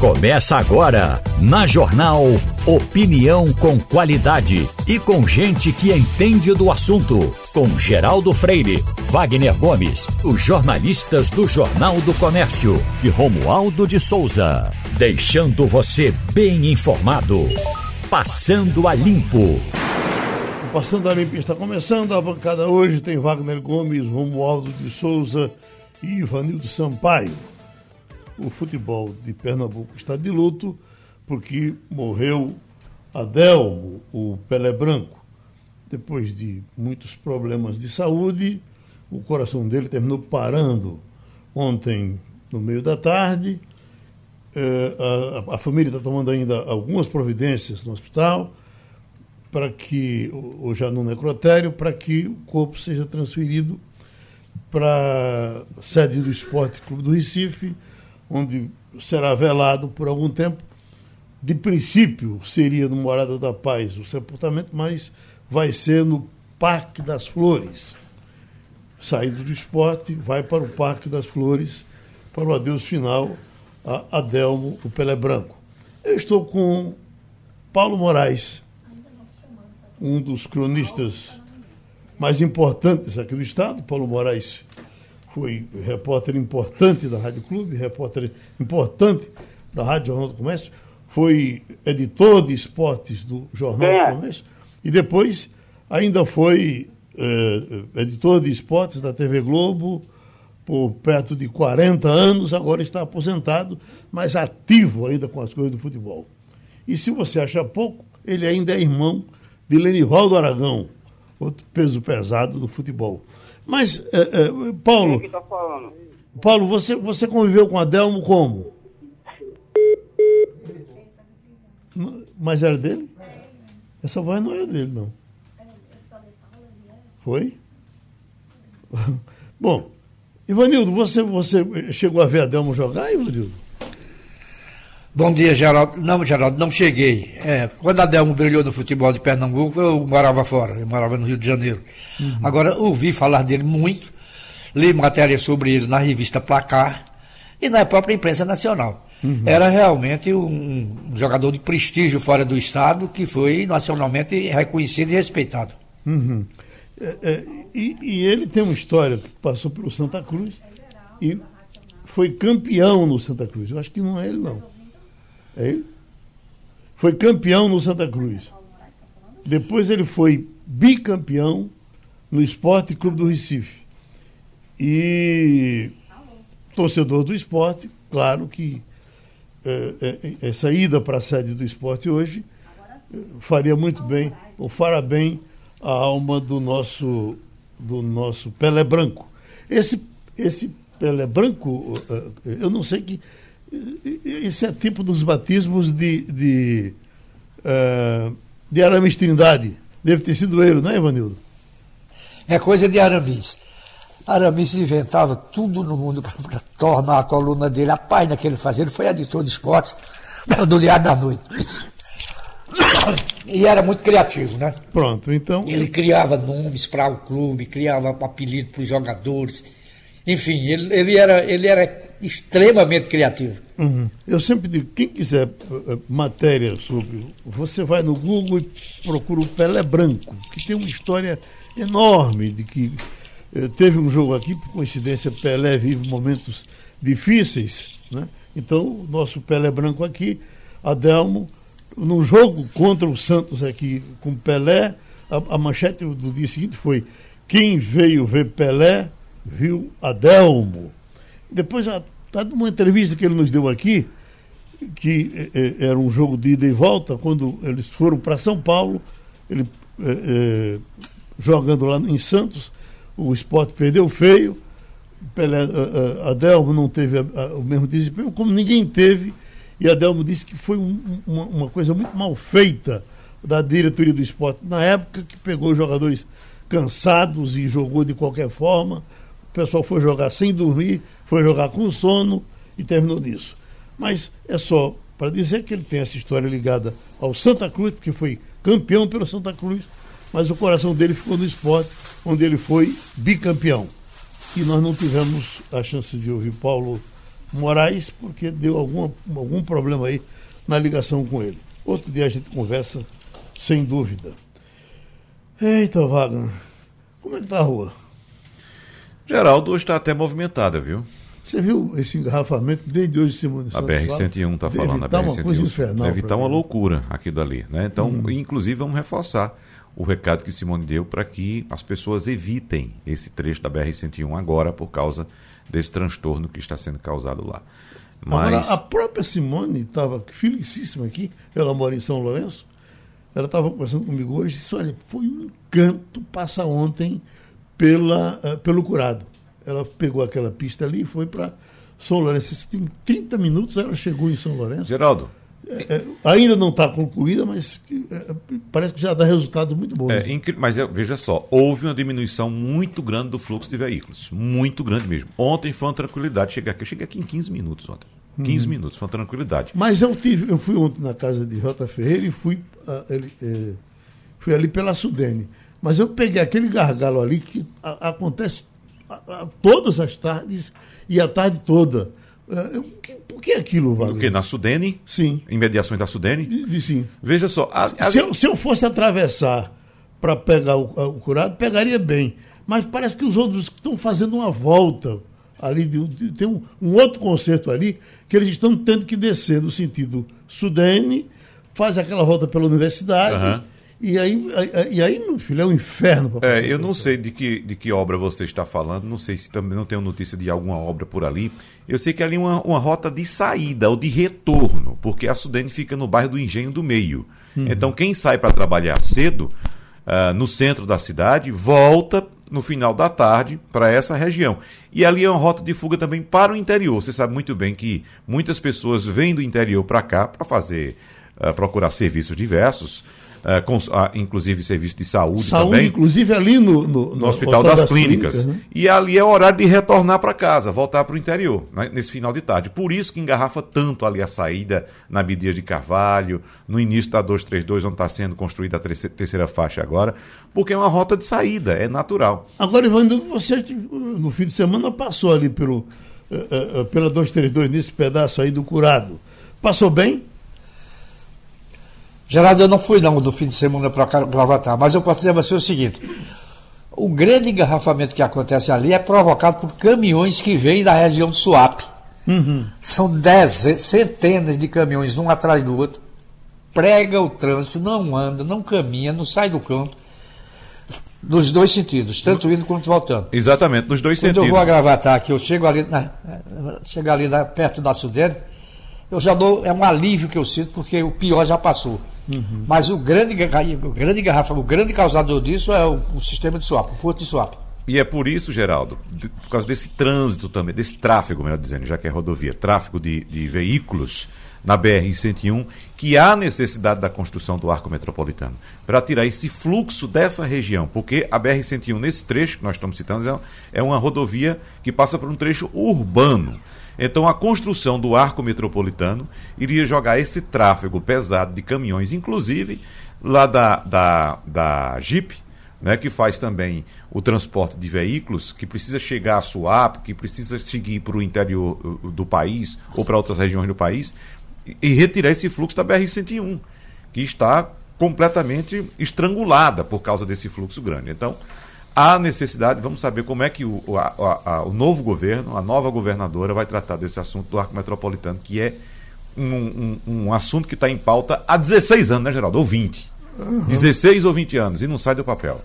Começa agora, na Jornal Opinião com qualidade e com gente que entende do assunto. Com Geraldo Freire, Wagner Gomes, os jornalistas do Jornal do Comércio e Romualdo de Souza. Deixando você bem informado. Passando a Limpo. Passando a Limpo está começando. A bancada hoje tem Wagner Gomes, Romualdo de Souza e Ivanildo Sampaio o futebol de Pernambuco está de luto porque morreu Adelmo, o Pelé Branco. Depois de muitos problemas de saúde, o coração dele terminou parando ontem no meio da tarde. É, a, a, família está tomando ainda algumas providências no hospital para que, ou já no necrotério, para que o corpo seja transferido para a sede do Esporte Clube do Recife, onde será velado por algum tempo. De princípio, seria no Morada da Paz o sepultamento, mas vai ser no Parque das Flores. Saído do esporte, vai para o Parque das Flores, para o adeus final a Adelmo, o Pelé Branco. Eu estou com Paulo Moraes, um dos cronistas mais importantes aqui do Estado. Paulo Moraes foi repórter importante da Rádio Clube, repórter importante da Rádio Jornal do Comércio, foi editor de esportes do Jornal é. do Comércio e depois ainda foi eh, editor de esportes da TV Globo por perto de 40 anos, agora está aposentado, mas ativo ainda com as coisas do futebol. E se você acha pouco, ele ainda é irmão de Lenivaldo Aragão, outro peso pesado do futebol. Mas, é, é, Paulo. Tá Paulo, você, você conviveu com Adelmo como? Mas era dele? Essa voz não era dele, não. Foi? Bom, Ivanildo, você, você chegou a ver Adelmo jogar, Ivanildo? Bom dia, Geraldo. Não, Geraldo, não cheguei. É, quando a Delmo brilhou no futebol de Pernambuco, eu morava fora, eu morava no Rio de Janeiro. Uhum. Agora, ouvi falar dele muito, li matérias sobre ele na revista Placar e na própria imprensa nacional. Uhum. Era realmente um, um, jogador de prestígio fora do Estado que foi nacionalmente reconhecido e respeitado. Uhum. É, é, e, e ele tem uma história que passou pelo Santa Cruz e foi campeão no Santa Cruz. Eu acho que não é ele, não. É ele? Foi campeão no Santa Cruz. Depois ele foi bicampeão no Esporte Clube do Recife. E torcedor do esporte, claro que é, é, essa ida para a sede do esporte hoje é, faria muito bem, ou fará bem a alma do nosso, do nosso Pelé Branco. Esse, esse Pelé Branco, é, eu não sei que esse é tipo dos batismos de, de, uh, de Aramis Trindade. Deve ter sido ele, não é, Ivanildo? É coisa de Aramis. Aramis inventava tudo no mundo para tornar a coluna dele. A página que ele fazia, ele foi editor de esportes do Diário da Noite. E era muito criativo, né? Pronto, então. Ele criava nomes para o clube, criava apelido para os jogadores. Enfim, ele, ele, era, ele era extremamente criativo. Uhum. Eu sempre digo, quem quiser uh, matéria sobre. Você vai no Google e procura o Pelé Branco, que tem uma história enorme de que uh, teve um jogo aqui, por coincidência, Pelé vive momentos difíceis. Né? Então, o nosso Pelé Branco aqui, Adelmo, num jogo contra o Santos aqui com Pelé, a, a manchete do dia seguinte foi: quem veio ver Pelé viu Adelmo. Depois, tá numa entrevista que ele nos deu aqui, que é, é, era um jogo de ida e volta, quando eles foram para São Paulo, ele é, é, jogando lá em Santos, o esporte perdeu feio, Pelé, a, a Adelmo não teve a, a, o mesmo desempenho, como ninguém teve, e Adelmo disse que foi um, uma, uma, coisa muito mal feita da diretoria do esporte, na época que pegou jogadores cansados e jogou de qualquer forma, pessoal foi jogar sem dormir, foi jogar com sono e terminou nisso. Mas é só para dizer que ele tem essa história ligada ao Santa Cruz, porque foi campeão pelo Santa Cruz, mas o coração dele ficou no esporte, onde ele foi bicampeão. E nós não tivemos a chance de ouvir Paulo Moraes, porque deu alguma, algum problema aí na ligação com ele. Outro dia a gente conversa, sem dúvida. Eita, Wagner, como é que tá a rua? Geraldo está até movimentada, viu? Você viu esse engarrafamento desde hoje, Simone A BR-101 está falando. A BR-101 uma coisa infernal. Deve estar uma loucura aquilo ali. Né? Então, hum. inclusive, vamos reforçar o recado que Simone deu para que as pessoas evitem esse trecho da BR-101 agora por causa desse transtorno que está sendo causado lá. Mas... Agora, a própria Simone estava felicíssima aqui, ela mora em São Lourenço, ela estava conversando comigo hoje e disse, olha, foi um canto passa ontem pela, uh, pelo curado. Ela pegou aquela pista ali e foi para São Lourenço. Em 30 minutos ela chegou em São Lourenço. Geraldo. É, é, ainda não está concluída, mas é, parece que já dá resultados muito bons. É, mas veja só, houve uma diminuição muito grande do fluxo de veículos. Muito grande mesmo. Ontem foi uma tranquilidade chegar aqui. Eu cheguei aqui em 15 minutos ontem. 15 uhum. minutos, foi uma tranquilidade. Mas eu tive, eu fui ontem na casa de Jota Ferreira e fui, uh, ele, uh, fui ali pela Sudene. Mas eu peguei aquele gargalo ali que a, acontece a, todas as tardes e a tarde toda. Uh, por que aquilo, Wagner? O que? Na Sudene? Sim. Imediações da Sudene? Sim. Veja só. A, a... Se, eu, se, eu, fosse atravessar para pegar o, o, curado, pegaria bem. Mas parece que os outros estão fazendo uma volta ali. De, de, tem um, um, outro concerto ali que eles estão tendo que descer no sentido Sudene, faz aquela volta pela universidade. Uhum e aí, e aí, meu filho, é um inferno. É, eu não sei de que, de que obra você está falando, não sei se também não tenho notícia de alguma obra por ali. Eu sei que ali é uma, uma rota de saída ou de retorno, porque a Sudene fica no bairro do Engenho do Meio. Uhum. Então, quem sai para trabalhar cedo, uh, no centro da cidade, volta no final da tarde para essa região. E ali é uma rota de fuga também para o interior. Você sabe muito bem que muitas pessoas vêm do interior para cá para fazer, uh, procurar serviços diversos inclusive serviço de saúde, saúde também. inclusive ali no, no, no Hospital das, das Clínicas. clínicas né? E ali é horário de retornar para casa, voltar para o interior, né, nesse final de tarde. Por isso que engarrafa tanto ali a saída na Bidia de Carvalho, no início da 232, onde está sendo construída a terceira faixa agora, porque é uma rota de saída, é natural. Agora, Ivan, você no fim de semana passou ali pelo, uh, uh, pela 232, nesse pedaço aí do curado. Passou bem? Geraldo, eu não fui não do fim de semana para Gravatar, mas eu posso dizer a você o seguinte: o grande engarrafamento que acontece ali é provocado por caminhões que vêm da região do Suape. Uhum. São dezenas, centenas de caminhões, um atrás do outro. Prega o trânsito, não anda, não caminha, não sai do canto. Nos dois sentidos, tanto indo quanto voltando. Exatamente, nos dois Quando sentidos. Quando eu vou a Gravatar aqui, eu chego ali, na, chego ali na, perto da Sudene, eu já dou, é um alívio que eu sinto, porque o pior já passou. Uhum. Mas o grande, o grande garrafa, o grande causador disso é o, o sistema de swap, o porto de swap. E é por isso, Geraldo, de, por causa desse trânsito também, desse tráfego, melhor dizendo, já que é rodovia, tráfego de, de veículos na BR-101, que há necessidade da construção do arco metropolitano, para tirar esse fluxo dessa região, porque a BR-101, nesse trecho que nós estamos citando, é, é uma rodovia que passa por um trecho urbano. Então, a construção do arco metropolitano iria jogar esse tráfego pesado de caminhões, inclusive lá da, da, da Jeep, né, que faz também o transporte de veículos, que precisa chegar a Suape, que precisa seguir para o interior uh, do país ou para outras regiões do país, e retirar esse fluxo da BR-101, que está completamente estrangulada por causa desse fluxo grande. Então, há necessidade, vamos saber como é que o, a, a, o novo governo, a nova governadora, vai tratar desse assunto do arco metropolitano, que é um, um, um assunto que está em pauta há 16 anos, né, Geraldo? Ou 20. Uhum. 16 ou 20 anos, e não sai do papel.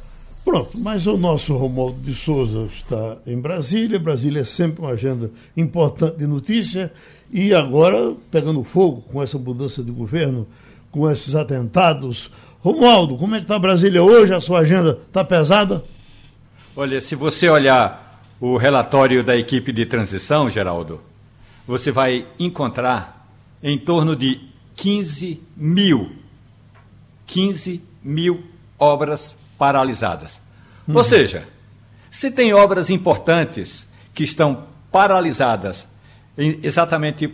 Pronto, mas o nosso Romualdo de Souza está em Brasília. Brasília é sempre uma agenda importante de notícia. E agora, pegando fogo com essa mudança de governo, com esses atentados. Romualdo, como é que está Brasília hoje? A sua agenda está pesada? Olha, se você olhar o relatório da equipe de transição, Geraldo, você vai encontrar em torno de 15 mil, 15 mil obras paralisadas. Uhum. Ou seja, se tem obras importantes que estão paralisadas exatamente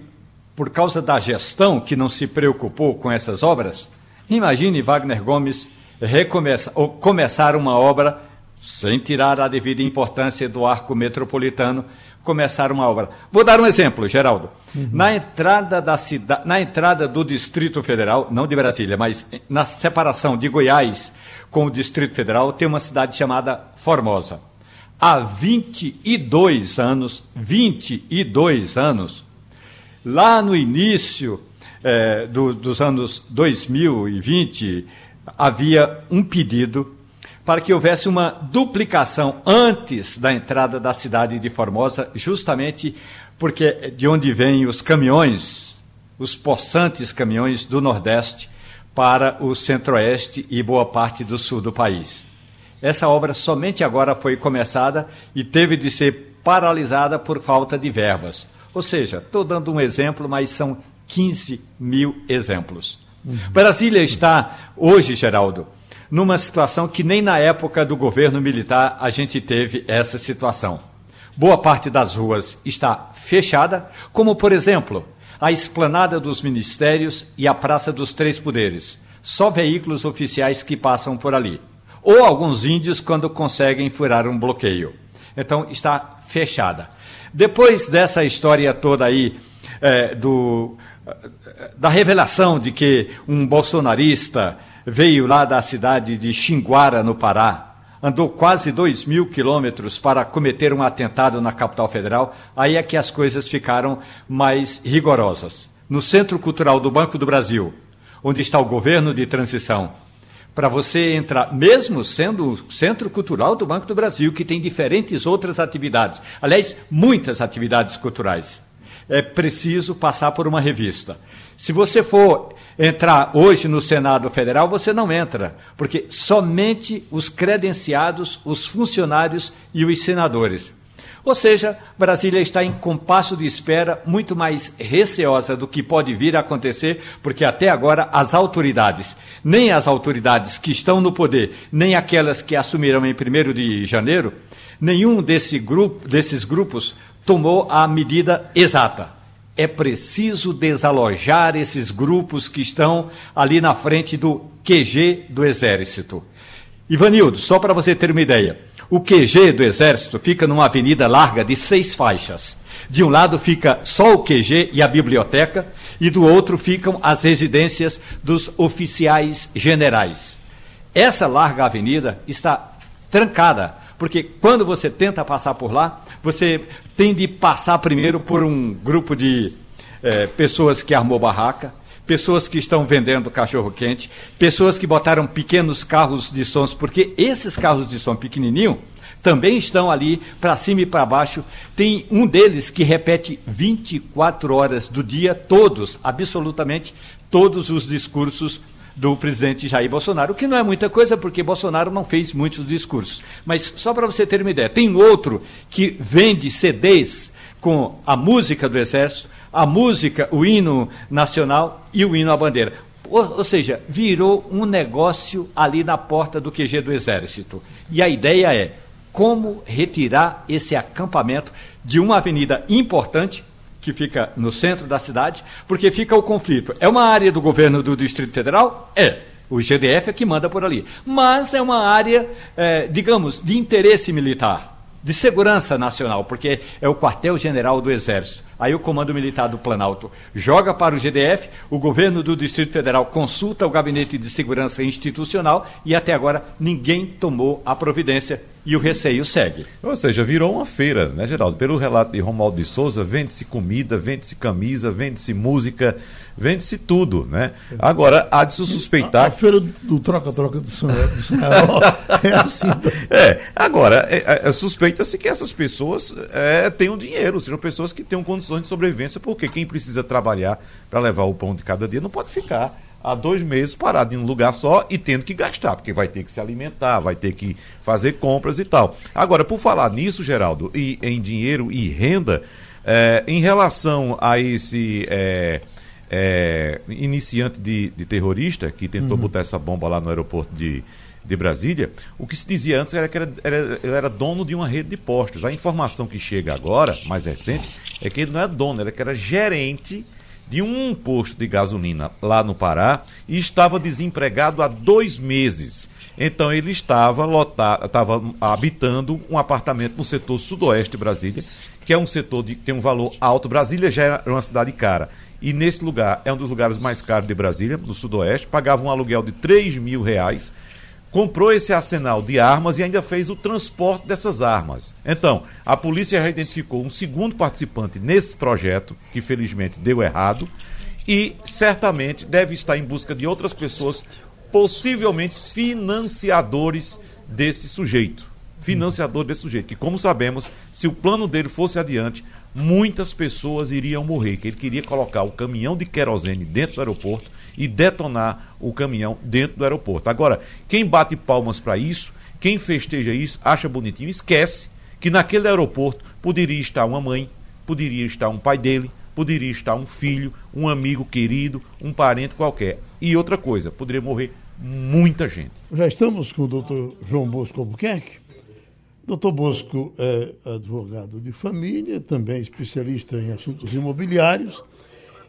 por causa da gestão que não se preocupou com essas obras, imagine Wagner Gomes recomeçar ou começar uma obra sem tirar a devida importância do arco metropolitano, começar uma obra. Vou dar um exemplo, Geraldo. Uhum. Na entrada da cidade, na entrada do Distrito Federal, não de Brasília, mas na separação de Goiás com o Distrito Federal, tem uma cidade chamada Formosa. Há 22 anos, 22 anos, lá no início eh, do, dos anos 2020, havia um pedido para que houvesse uma duplicação antes da entrada da cidade de Formosa, justamente porque de onde vêm os caminhões, os possantes caminhões do Nordeste para o Centro-Oeste e boa parte do sul do país. Essa obra somente agora foi começada e teve de ser paralisada por falta de verbas. Ou seja, estou dando um exemplo, mas são 15 mil exemplos. Uhum. Brasília está, hoje, Geraldo, numa situação que nem na época do governo militar a gente teve essa situação. Boa parte das ruas está fechada, como, por exemplo, a esplanada dos ministérios e a Praça dos Três Poderes. Só veículos oficiais que passam por ali. Ou alguns índios quando conseguem furar um bloqueio. Então, está fechada. Depois dessa história toda aí, é, do, da revelação de que um bolsonarista veio lá da cidade de Xinguara, no Pará, andou quase dois mil quilômetros para cometer um atentado na capital federal, aí é que as coisas ficaram mais rigorosas. No Centro Cultural do Banco do Brasil, onde está o governo de transição, para você entrar, mesmo sendo o Centro Cultural do Banco do Brasil, que tem diferentes outras atividades, aliás, muitas atividades culturais, é preciso passar por uma revista. Se você for entrar hoje no Senado Federal, você não entra, porque somente os credenciados, os funcionários e os senadores. Ou seja, Brasília está em compasso de espera muito mais receosa do que pode vir a acontecer, porque até agora as autoridades, nem as autoridades que estão no poder, nem aquelas que assumirão em 1 de janeiro, nenhum desse grupo, desses grupos tomou a medida exata é preciso desalojar esses grupos que estão ali na frente do QG do Exército. Ivanildo, só para você ter uma ideia, o QG do Exército fica numa avenida larga de seis faixas. De um lado fica só o QG e a biblioteca, e do outro ficam as residências dos oficiais generais. Essa larga avenida está trancada, porque quando você tenta passar por lá, você tem de passar primeiro por um grupo de é, pessoas que armou barraca, pessoas que estão vendendo cachorro quente, pessoas que botaram pequenos carros de sons, porque esses carros de som pequenininho também estão ali para cima e para baixo. Tem um deles que repete 24 horas do dia, todos, absolutamente todos os discursos do presidente Jair Bolsonaro, o que não é muita coisa, porque Bolsonaro não fez muitos discursos. Mas só para você ter uma ideia, tem outro que vende CDs com a música do Exército, a música, o hino nacional e o hino à bandeira. Ou, ou, seja, virou um negócio ali na porta do QG do Exército. E a ideia é como retirar esse acampamento de uma avenida importante que fica no centro da cidade, porque fica o conflito. É uma área do governo do Distrito Federal? É. O GDF é que manda por ali. Mas é uma área, é, digamos, de interesse militar de segurança nacional, porque é o quartel-general do Exército. Aí o Comando Militar do Planalto joga para o GDF, o governo do Distrito Federal consulta o Gabinete de Segurança Institucional e até agora ninguém tomou a providência e o receio segue. Ou seja, virou uma feira, né, Geraldo? Pelo relato de Romualdo de Souza, vende-se comida, vende-se camisa, vende-se música, vende-se tudo, né? Agora, há de se suspeitar... A, a feira do troca-troca do São é assim. É, agora, é, é, é, suspeita-se que essas pessoas é, tenham dinheiro, sejam pessoas que tenham condições de sobrevivência, porque quem precisa trabalhar para levar o pão de cada dia não pode ficar há dois meses parado em um lugar só e tendo que gastar, porque vai ter que se alimentar, vai ter que fazer compras e tal. Agora, por falar nisso, Geraldo, e em dinheiro e renda, é, em relação a esse é, é, iniciante de, de, terrorista que tentou uhum. botar essa bomba lá no aeroporto de, de Brasília, o que se dizia antes era que era, era, ele era dono de uma rede de postos. A informação que chega agora, mais recente, é que ele não é dono, que era gerente de um posto de gasolina lá no Pará e estava desempregado há dois meses. Então ele estava lotado, estava habitando um apartamento no setor sudoeste de Brasília, que é um setor que tem um valor alto. Brasília já é uma cidade cara. E nesse lugar, é um dos lugares mais caros de Brasília, no Sudoeste, pagava um aluguel de 3 mil reais comprou esse arsenal de armas e ainda fez o transporte dessas armas. Então, a polícia já identificou um segundo participante nesse projeto, que felizmente deu errado, e certamente deve estar em busca de outras pessoas, possivelmente financiadores desse sujeito. Financiador desse sujeito, que como sabemos, se o plano dele fosse adiante, muitas pessoas iriam morrer, que ele queria colocar o caminhão de querosene dentro do aeroporto e detonar o caminhão dentro do aeroporto. Agora, quem bate palmas para isso, quem festeja isso, acha bonitinho, esquece que naquele aeroporto poderia estar uma mãe, poderia estar um pai dele, poderia estar um filho, um amigo querido, um parente qualquer. E outra coisa, poderia morrer muita gente. Já estamos com o doutor João Bosco Albuquerque. Doutor Bosco é advogado de família, também especialista em assuntos imobiliários.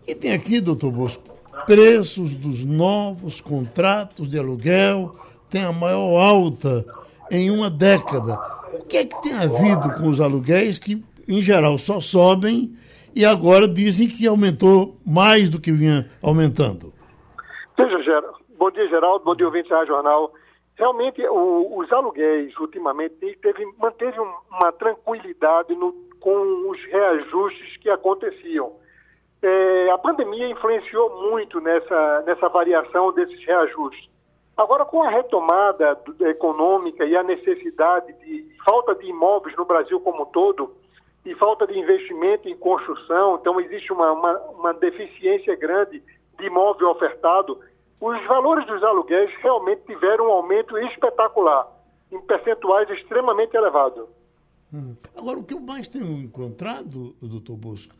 E tem aqui, doutor Bosco, preços dos novos contratos de aluguel têm a maior alta em uma década. O que é que tem havido com os aluguéis que, em geral, só sobem e agora dizem que aumentou mais do que vinha aumentando? Veja, Geraldo. Bom dia, Geraldo. Bom dia, ouvinte da Jornal. Realmente, o, os aluguéis, ultimamente, teve, manteve uma tranquilidade no, com os reajustes que aconteciam. É, a pandemia influenciou muito nessa, nessa variação desses reajustes. Agora, com a retomada econômica e a necessidade de falta de imóveis no Brasil como um todo, e falta de investimento em construção, então existe uma, uma, uma deficiência grande de imóvel ofertado, os valores dos aluguéis realmente tiveram um aumento espetacular, em percentuais extremamente elevados. Hum. Agora, o que eu mais tenho encontrado, doutor Bosco,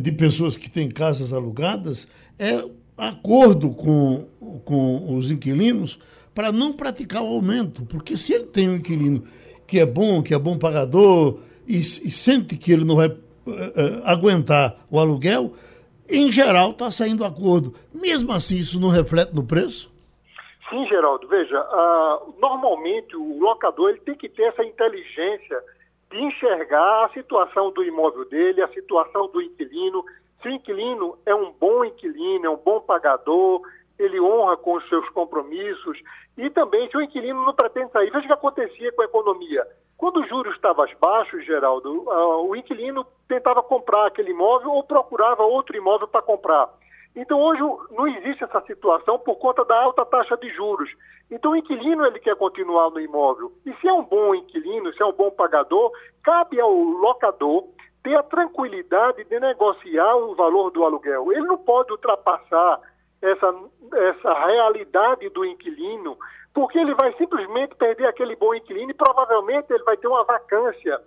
de pessoas que têm casas alugadas é acordo com, com os inquilinos para não praticar o aumento, porque se ele tem um inquilino que é bom, que é bom pagador e, e sente que ele não vai uh, uh, aguentar o aluguel, em geral está saindo acordo. Mesmo assim, isso não reflete no preço? Sim, Geraldo. Veja, uh, normalmente o locador ele tem que ter essa inteligência de enxergar a situação do imóvel dele, a situação do inquilino. Se o inquilino é um bom inquilino, é um bom pagador, ele honra com os seus compromissos e também se o inquilino não pretende sair. Veja o que acontecia com a economia. Quando os juros estavam baixos, Geraldo, uh, o inquilino tentava comprar aquele imóvel ou procurava outro imóvel para comprar. Então hoje não existe essa situação por conta da alta taxa de juros. Então o inquilino ele quer continuar no imóvel. E se é um bom inquilino, se é um bom pagador, cabe ao locador ter a tranquilidade de negociar o valor do aluguel. Ele não pode ultrapassar essa, essa realidade do inquilino, porque ele vai simplesmente perder aquele bom inquilino e provavelmente ele vai ter uma vacância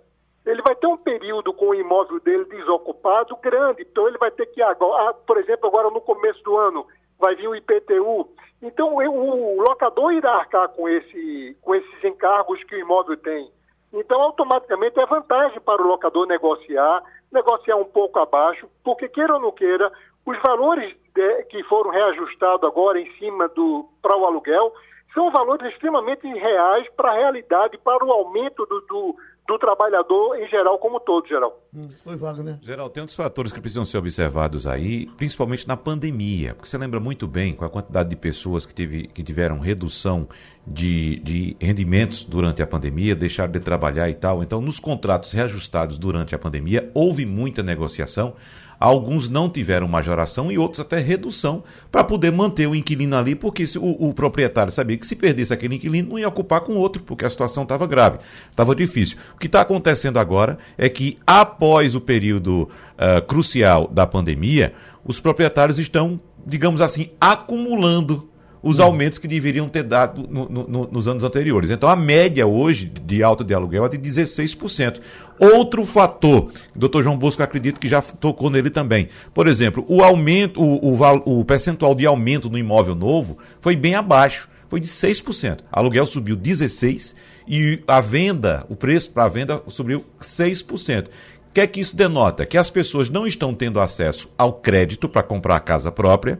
ele vai ter um período com o imóvel dele desocupado grande. Então, ele vai ter que, agora, ah, por exemplo, agora no começo do ano, vai vir o IPTU. Então, o locador irá arcar com, esse, com esses encargos que o imóvel tem. Então, automaticamente é vantagem para o locador negociar, negociar um pouco abaixo, porque queira ou não queira, os valores de, que foram reajustados agora em cima do para o aluguel são valores extremamente reais para a realidade, para o aumento do, do, do trabalhador em geral, como todo, geral. Hum, Oi, Wagner. Geral, tem outros fatores que precisam ser observados aí, principalmente na pandemia, porque você lembra muito bem com a quantidade de pessoas que, teve, que tiveram redução de, de rendimentos durante a pandemia, deixaram de trabalhar e tal. Então, nos contratos reajustados durante a pandemia, houve muita negociação. Alguns não tiveram majoração e outros até redução para poder manter o inquilino ali, porque o, o, proprietário sabia que se perdesse aquele inquilino não ia ocupar com outro, porque a situação estava grave, estava difícil. O que está acontecendo agora é que, após o período uh, crucial da pandemia, os proprietários estão, digamos assim, acumulando os hum. aumentos que deveriam ter dado no, no, nos anos anteriores. Então, a média hoje de alta de aluguel é de 16%. Outro fator, o doutor João Bosco acredito que já tocou nele também. Por exemplo, o aumento, o, o, o percentual de aumento no imóvel novo foi bem abaixo, foi de 6%. O aluguel subiu 16% e a venda, o preço para a venda subiu 6%. O que é que isso denota? Que as pessoas não estão tendo acesso ao crédito para comprar a casa própria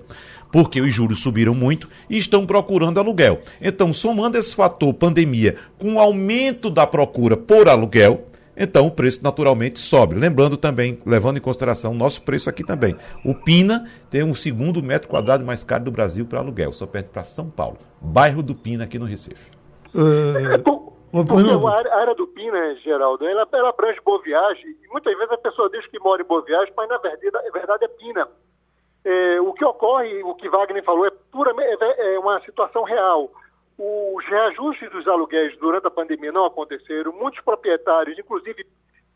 porque os juros subiram muito e estão procurando aluguel. Então, somando esse fator pandemia com o aumento da procura por aluguel, então o preço naturalmente sobe. Lembrando também, levando em consideração o nosso preço aqui também, o Pina tem um segundo metro quadrado mais caro do Brasil para aluguel, só perde para São Paulo, bairro do Pina aqui no Recife. É, porque a área do Pina, Geraldo, ela, ela abrange Boa Viagem, e muitas vezes a pessoa diz que mora em Boa Viagem, mas na verdade, na verdade é Pina. É, o que ocorre, o que Wagner falou, é, é, é uma situação real. Os reajustes dos aluguéis durante a pandemia não aconteceram. Muitos proprietários, inclusive,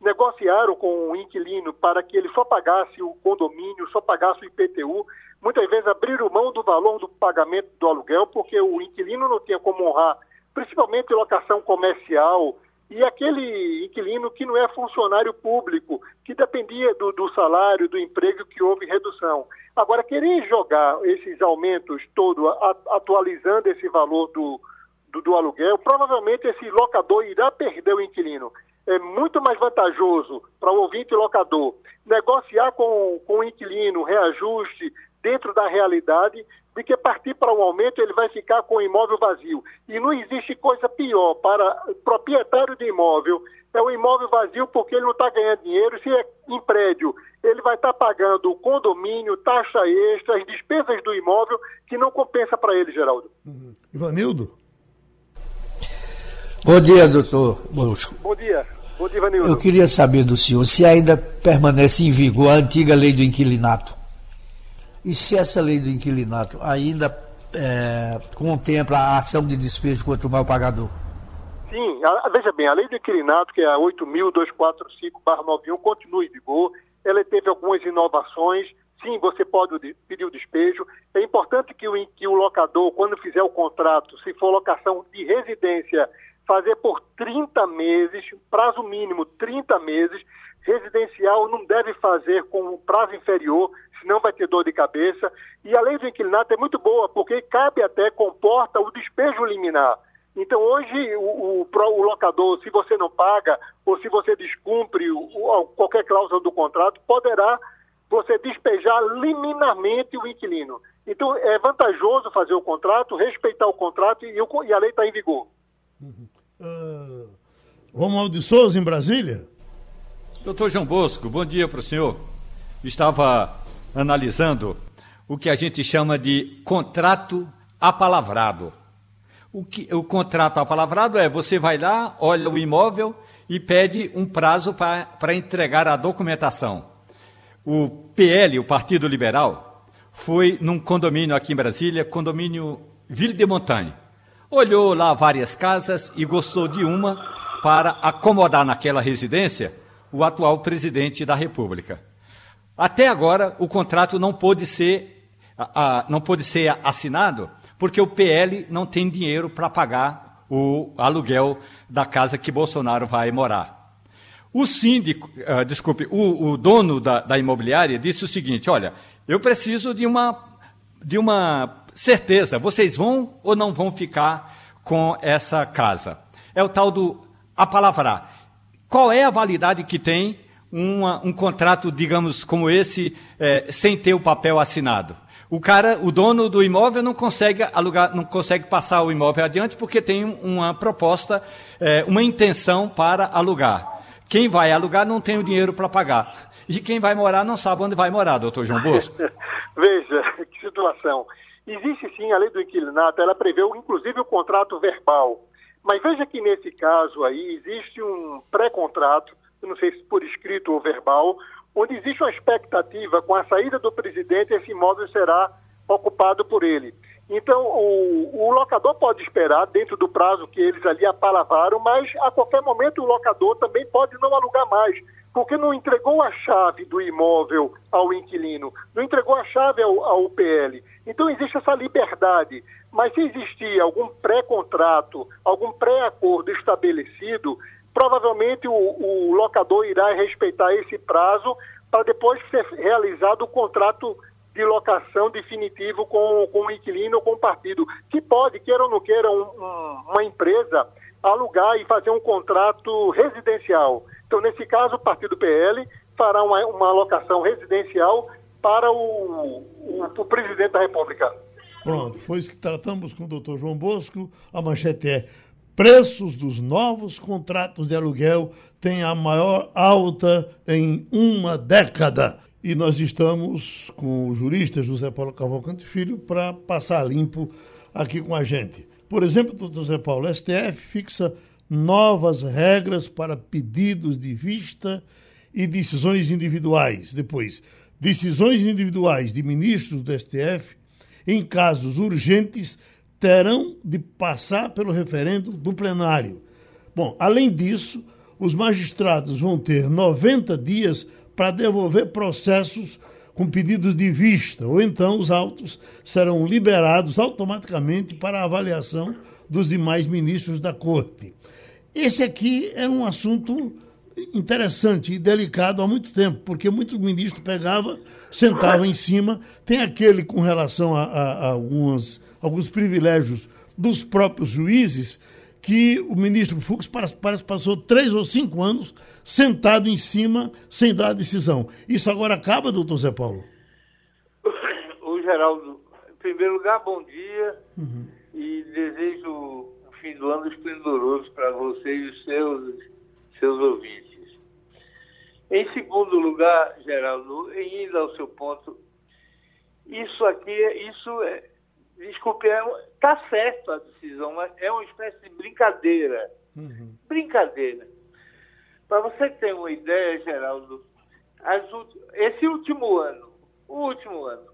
negociaram com o inquilino para que ele só pagasse o condomínio, só pagasse o IPTU. Muitas vezes abriram mão do valor do pagamento do aluguel, porque o inquilino não tinha como honrar, principalmente locação comercial, e aquele inquilino que não é funcionário público, que dependia do, do, salário, do emprego, que houve redução. Agora, querer jogar esses aumentos todo, atualizando esse valor do, do, do aluguel, provavelmente esse locador irá perder o inquilino. É muito mais vantajoso para o ouvinte locador negociar com, com o inquilino reajuste dentro da realidade do que partir para um aumento, ele vai ficar com o imóvel vazio. E não existe coisa pior para proprietário de imóvel, é o imóvel vazio porque ele não está ganhando dinheiro, se é em prédio, ele vai estar tá pagando o condomínio, taxa extra, as despesas do imóvel, que não compensa para ele, Geraldo. Uhum. Ivanildo? Bom dia, doutor Molusco. Bom dia. Bom dia, Ivanildo. Eu queria saber do senhor se ainda permanece em vigor a antiga lei do inquilinato. E se essa lei do inquilinato ainda é, contempla a ação de despejo contra o mal pagador? Sim, a, veja bem, a lei do inquilinato, que é a 8.245-91, continua em vigor. Ela teve algumas inovações. Sim, você pode pedir o despejo. É importante que o, que o locador, quando fizer o contrato, se for locação de residência, fazer por 30 meses, prazo mínimo 30 meses. Residencial não deve fazer com prazo inferior, senão vai ter dor de cabeça. E a lei do inquilinato é muito boa, porque cabe até, comporta o despejo liminar. Então, hoje, o, o, o locador, se você não paga ou se você descumpre o, qualquer cláusula do contrato, poderá você despejar liminarmente o inquilino. Então, é vantajoso fazer o contrato, respeitar o contrato e, e a lei está em vigor. Uhum. Uh, Romualdo de Souza, em Brasília. Doutor João Bosco, bom dia para o senhor. Estava analisando o que a gente chama de contrato apalavrado. O, que, o contrato apalavrado é você vai lá, olha o imóvel e pede um prazo para entregar a documentação. O PL, o Partido Liberal, foi num condomínio aqui em Brasília, condomínio Ville de Montagne. Olhou lá várias casas e gostou de uma para acomodar naquela residência o atual presidente da República. Até agora, o contrato não pôde ser, não pôde ser assinado porque o PL não tem dinheiro para pagar o aluguel da casa que Bolsonaro vai morar. O síndico, uh, desculpe, o, o dono da, da, imobiliária disse o seguinte: olha, eu preciso de uma, de uma certeza, vocês vão ou não vão ficar com essa casa? É o tal do apalavrar. Qual é a validade que tem uma, um contrato, digamos, como esse, é, sem ter o papel assinado? o cara, o dono do imóvel não consegue alugar, não consegue passar o imóvel adiante porque tem uma proposta, é, uma intenção para alugar. Quem vai alugar não tem o dinheiro para pagar. E quem vai morar não sabe onde vai morar, doutor João Bosco. Veja, que situação. Existe sim a lei do inquilinato, ela prevê inclusive o contrato verbal. Mas veja que nesse caso aí existe um pré-contrato, não sei se por escrito ou verbal, onde existe uma expectativa com a saída do presidente, esse imóvel será ocupado por ele. Então, o, o, locador pode esperar dentro do prazo que eles ali apalavraram, mas a qualquer momento o locador também pode não alugar mais, porque não entregou a chave do imóvel ao inquilino, não entregou a chave ao, ao PL. Então, existe essa liberdade. Mas se existir algum pré-contrato, algum pré-acordo estabelecido, provavelmente o, o locador irá respeitar esse prazo para depois ser realizado o contrato de locação definitivo com, com o inquilino ou com o partido, que pode, queira ou não queira, um, um, uma empresa alugar e fazer um contrato residencial. Então, nesse caso, o partido PL fará uma, uma alocação residencial para o, o, o presidente da República. Pronto, foi isso que tratamos com o doutor João Bosco. A manchete é preços dos novos contratos de aluguel têm a maior alta em uma década. E nós estamos com o jurista José Paulo Cavalcante Filho para passar limpo aqui com a gente. Por exemplo, doutor José Paulo, STF fixa novas regras para pedidos de vista e decisões individuais. Depois, decisões individuais de ministros do STF, em casos urgentes, terão de passar pelo referendo do plenário. Bom, além disso, os magistrados vão ter 90 dias para devolver processos com pedidos de vista, ou então os autos serão liberados automaticamente para avaliação dos demais ministros da Corte. Esse aqui era um assunto interessante e delicado há muito tempo, porque muito ministro pegava, sentava em cima, tem aquele com relação a, a, a algumas alguns privilégios dos próprios juízes, que o ministro Fux parece, parece passou três ou cinco anos sentado em cima sem dar a decisão. Isso agora acaba, doutor Zé Paulo? O Geraldo, em primeiro lugar, bom dia uhum. e desejo um fim do ano esplendoroso para você e os seus, seus ouvintes. Em segundo lugar, Geraldo, em indo ao seu ponto, isso aqui, isso é, desculpe, está é, certo a decisão, mas é uma espécie de brincadeira. Uhum. Brincadeira. Para você ter uma ideia, Geraldo, esse último ano, o último ano,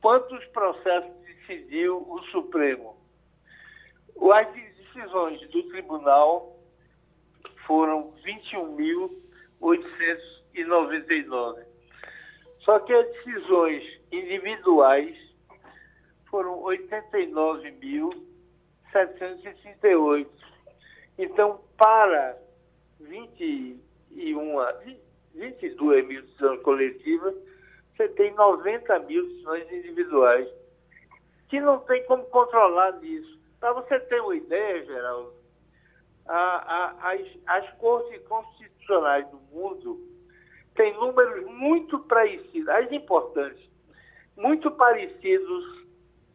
quantos processos decidiu o Supremo? As decisões do tribunal foram 21.899. Só que as decisões individuais foram 89.738. Então, para 21, 22 mil decisões coletivas, você tem 90 mil decisões individuais, que não tem como controlar isso. Para você ter uma ideia, Geraldo, a, a, as, as cortes constitucionais do mundo têm números muito parecidos, as importantes, muito parecidos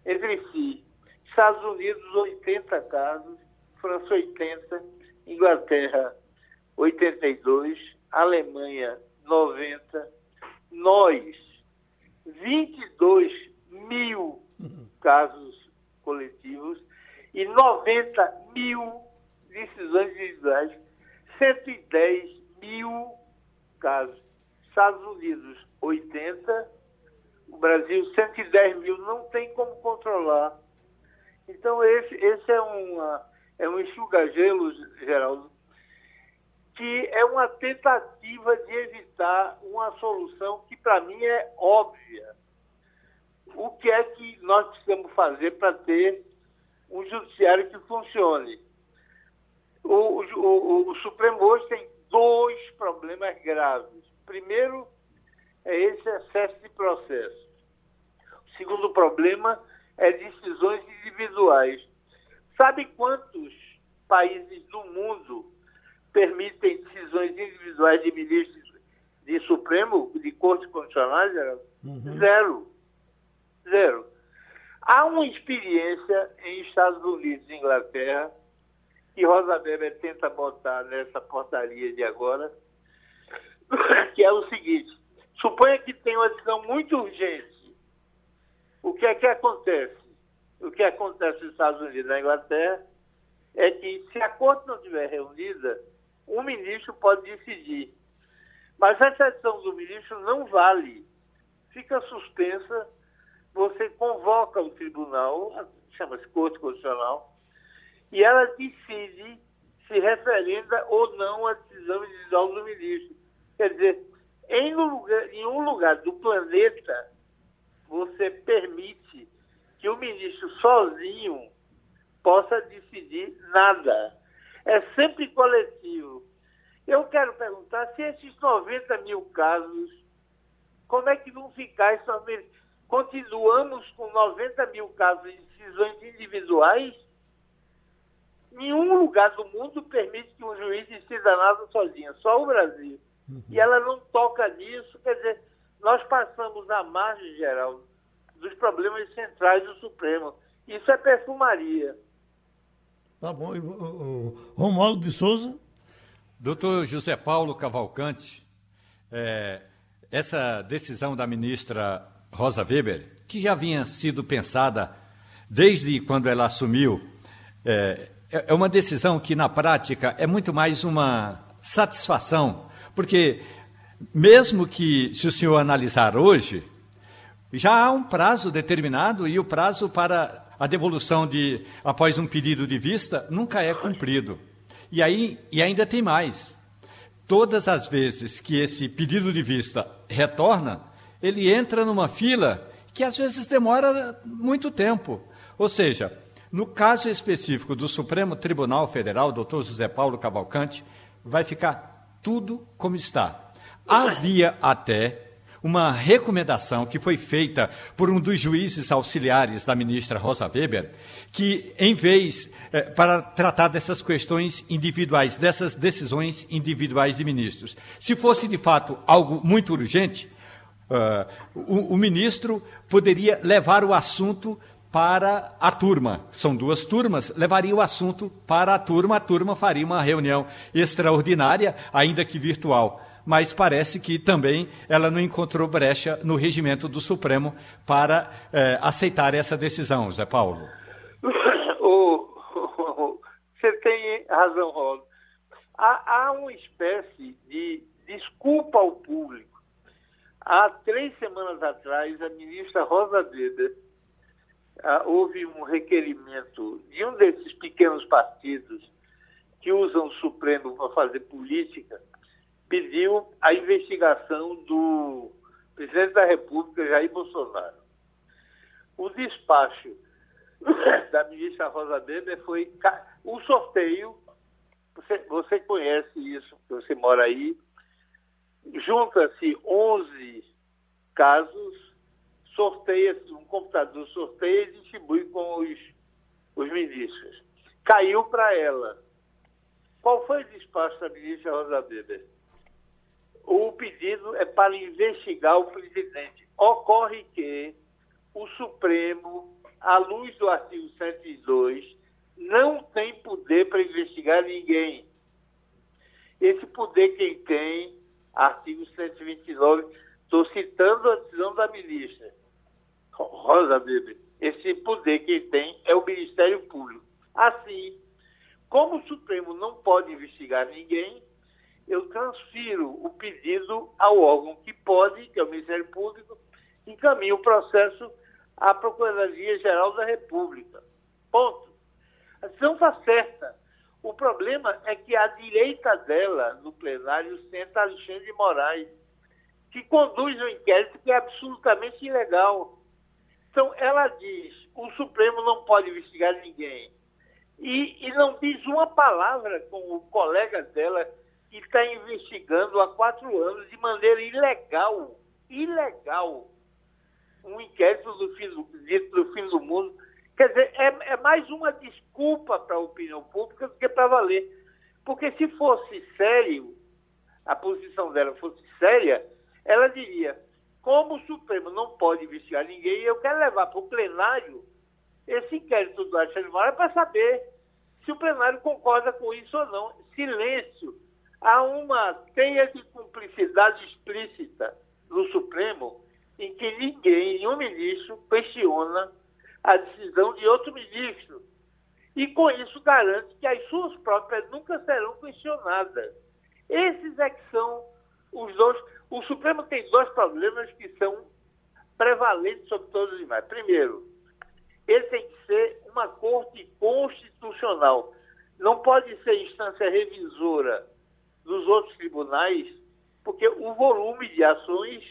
entre si. Estados Unidos, 80 casos, França, 80, Inglaterra, 82, Alemanha, 90, nós, 22 mil casos coletivos e 90 mil decisões individuais, 110 mil casos. Estados Unidos, 80, o Brasil, 110 mil, não tem como controlar. Então, esse, esse é, uma, é um enxuga-gelo, Geraldo, que é uma tentativa de evitar uma solução que, para mim, é óbvia. O que é que nós precisamos fazer para ter um judiciário que funcione? O, o, o, o Supremo hoje tem dois problemas graves. Primeiro, é esse excesso de processo. O segundo problema é decisões individuais. Sabe quantos países do mundo permitem decisões individuais de ministros de Supremo, de Corte Constitucional, uhum. Zero. Zero. Há uma experiência em Estados Unidos e Inglaterra, que Rosa Weber tenta botar nessa portaria de agora, que é o seguinte: Suponha que tem uma decisão muito urgente. O que é que acontece? O que acontece nos Estados Unidos e na Inglaterra é que, se a corte não estiver reunida, um ministro pode decidir. Mas essa decisão do ministro não vale. Fica suspensa, você convoca o tribunal, chama-se Corte Constitucional, e ela decide se referenda ou não a decisão individual do ministro. Quer dizer, em um lugar, em um lugar do planeta, você permite que o ministro sozinho possa decidir nada. É sempre coletivo. Eu quero perguntar se esses 90 mil casos, como é que vão ficar? Continuamos com 90 mil casos de decisões individuais? Nenhum lugar do mundo permite que um juiz decida nada sozinho, só o Brasil. Uhum. E ela não toca nisso, quer dizer, nós passamos na margem geral dos problemas centrais do Supremo. Isso é perfumaria. Tá bom. E, o, o Romualdo de Souza? Doutor José Paulo Cavalcante, é, essa decisão da ministra Rosa Weber, que já vinha sido pensada desde quando ela assumiu, é, é uma decisão que, na prática, é muito mais uma satisfação, porque, mesmo que, se o senhor analisar hoje, já há um prazo determinado e o prazo para a devolução de após um pedido de vista nunca é cumprido. E aí e ainda tem mais. Todas as vezes que esse pedido de vista retorna, ele entra numa fila que às vezes demora muito tempo. Ou seja, no caso específico do Supremo Tribunal Federal, doutor José Paulo Cavalcante, vai ficar tudo como está. Havia até uma recomendação que foi feita por um dos juízes auxiliares da ministra Rosa Weber, que, em vez, eh, para tratar dessas questões individuais, dessas decisões individuais de ministros, se fosse de fato algo muito urgente, uh, o, o ministro poderia levar o assunto para a turma. São duas turmas, levaria o assunto para a turma, a turma faria uma reunião extraordinária, ainda que virtual mas parece que também ela não encontrou brecha no regimento do Supremo para eh, aceitar essa decisão, Zé Paulo. Você tem razão, Rolo. Há, há uma espécie de desculpa ao público. Há três semanas atrás, a ministra Rosa Weber ah, houve um requerimento de um desses pequenos partidos que usam o Supremo para fazer política pediu a investigação do presidente da República, Jair Bolsonaro. O despacho da ministra Rosa Weber foi o sorteio, você, você conhece isso, você mora aí, junta-se 11 casos, sorteia-se, um computador sorteia e distribui com os, os ministros. Caiu para ela. Qual foi o despacho da ministra Rosa Weber? o pedido é para investigar o presidente. Ocorre que o Supremo, à luz do artigo 102, não tem poder para investigar ninguém. Esse poder quem tem, artigo 129, estou citando a decisão da ministra Rosa Weber, esse poder quem tem é o Ministério Público. Assim, como o Supremo não pode investigar ninguém, eu transfiro o pedido ao órgão que pode, que é o Ministério Público, e encaminho o processo à Procuradoria-Geral da República. Ponto. A decisão está certa. O problema é que à direita dela, no plenário, senta Alexandre de Moraes, que conduz um inquérito que é absolutamente ilegal. Então, ela diz: o Supremo não pode investigar ninguém. E, e não diz uma palavra com o colega dela, que está investigando há quatro anos de maneira ilegal, ilegal, um inquérito do fim do, do fim do mundo. Quer dizer, é, é mais uma desculpa para a opinião pública do que para valer. Porque se fosse sério, a posição dela fosse séria, ela diria, como o Supremo não pode investigar ninguém, eu quero levar para o plenário esse inquérito do Alexandre Moraes para saber se o plenário concorda com isso ou não. Silêncio há uma teia de cumplicidade explícita no Supremo em que ninguém, nenhum ministro, questiona a decisão de outro ministro. E com isso garante que as suas próprias nunca serão questionadas. Esses é que são os dois. O Supremo tem dois problemas que são prevalentes sobre todos os demais. Primeiro, ele tem que ser uma corte constitucional. Não pode ser instância revisora dos outros tribunais, porque o volume de ações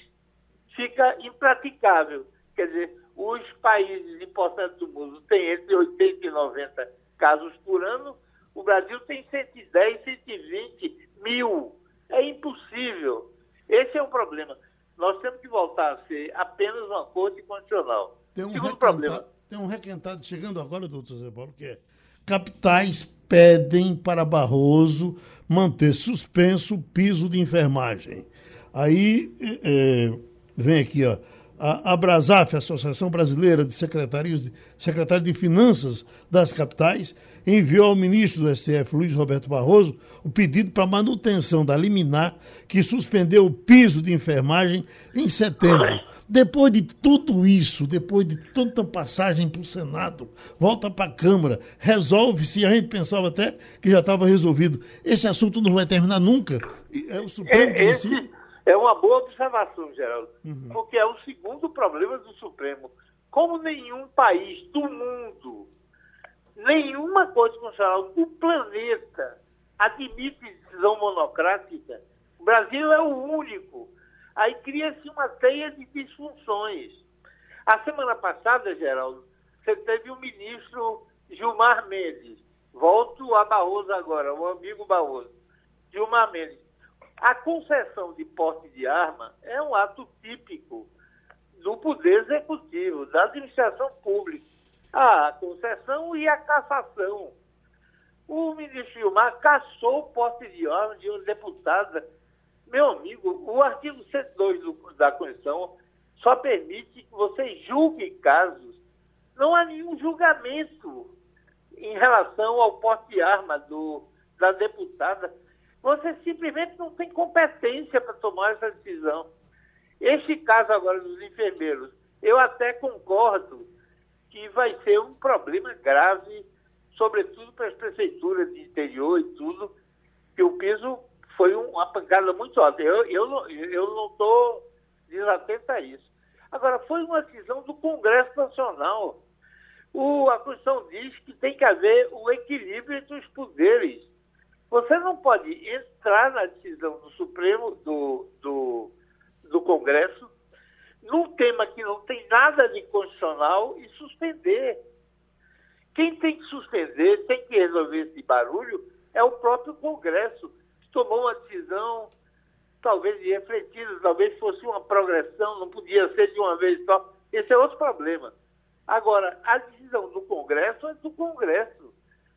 fica impraticável. Quer dizer, os países importantes do mundo têm entre 80 e 90 casos por ano, o Brasil tem 110, 120 mil. É impossível. Esse é um problema. Nós temos que voltar a ser apenas uma corte constitucional. Tem um, Segundo problema. Tem um requentado chegando agora, doutor Zé Paulo, que é capitais pedem para Barroso manter suspenso o piso de enfermagem. Aí é, vem aqui, ó. A Abrasaf, Associação Brasileira de Secretários de, Secretários de Finanças das Capitais, enviou ao ministro do STF, Luiz Roberto Barroso, o pedido para manutenção da liminar que suspendeu o piso de enfermagem em setembro. Depois de tudo isso, depois de tanta passagem para o Senado, volta para a Câmara, resolve-se, a gente pensava até que já estava resolvido. Esse assunto não vai terminar nunca. É o Supremo que decide. É uma boa observação, Geraldo, uhum. porque é o segundo problema do Supremo. Como nenhum país do mundo, nenhuma coisa constitucional do planeta admite decisão monocrática, o Brasil é o único. Aí cria-se uma teia de disfunções. A semana passada, Geraldo, você teve o ministro Gilmar Mendes. Volto a Barroso agora, o amigo Barroso. Gilmar Mendes a concessão de porte de arma é um ato típico do poder executivo, da administração pública. A concessão e a cassação. O ministro Gilmar cassou o porte de arma de uma deputada. Meu amigo, o artigo 102 do, da Constituição só permite que você julgue casos. Não há nenhum julgamento em relação ao porte de arma do, da deputada. Você simplesmente não tem competência para tomar essa decisão. Este caso agora dos enfermeiros, eu até concordo que vai ser um problema grave, sobretudo para as prefeituras de interior e tudo, que o piso foi uma pancada muito alta. Eu, eu, não estou desatento a isso. Agora, foi uma decisão do Congresso Nacional. O, a Constituição diz que tem que haver o equilíbrio entre os poderes. Você não pode entrar na decisão do Supremo, do, do, do Congresso, num tema que não tem nada de constitucional e suspender. Quem tem que suspender, tem que resolver esse barulho, é o próprio Congresso, que tomou uma decisão, talvez refletida, talvez fosse uma progressão, não podia ser de uma vez só. Esse é outro problema. Agora, a decisão do Congresso é do Congresso.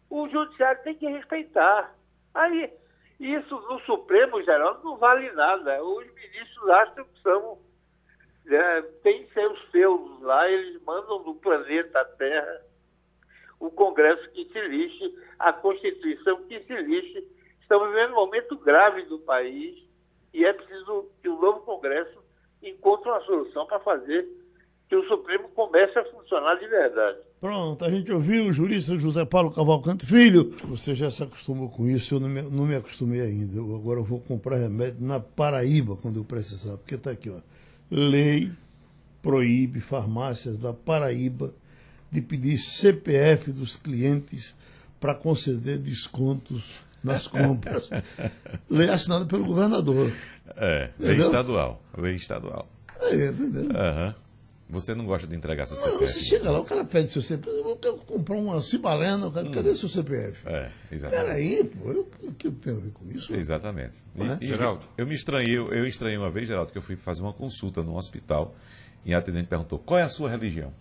O Judiciário tem que respeitar. Aí, isso no Supremo, Geraldo, não vale nada. Os ministros acham que são. É, tem seus feudos lá, eles mandam do planeta Terra o Congresso que se lixe, a Constituição que se lixe. Estamos vivendo um momento grave do país e é preciso que o novo Congresso encontre uma solução para fazer que o Supremo comece a funcionar de verdade. Pronto, a gente ouviu o jurista José Paulo Cavalcante Filho. Você já se acostumou com isso, eu não me, não me acostumei ainda. Eu agora vou comprar remédio na Paraíba quando eu precisar, porque está aqui, ó. Lei proíbe farmácias da Paraíba de pedir CPF dos clientes para conceder descontos nas compras. Lei assinada pelo governador. É, lei Entendeu? estadual. Lei estadual. É, entendeu? Aham. Uhum. Você não gosta de entregar seu CPF? Não, você chega lá, o cara pede seu CPF. Eu quero comprar uma cibalena, cara, hum. cadê seu CPF? É, exatamente. Peraí, pô, eu, o que eu tenho a ver com isso? Exatamente. E, é? e, Geraldo, eu me estranhei, eu, eu estranhei uma vez, Geraldo, que eu fui fazer uma consulta no hospital e a atendente perguntou: qual é a sua religião?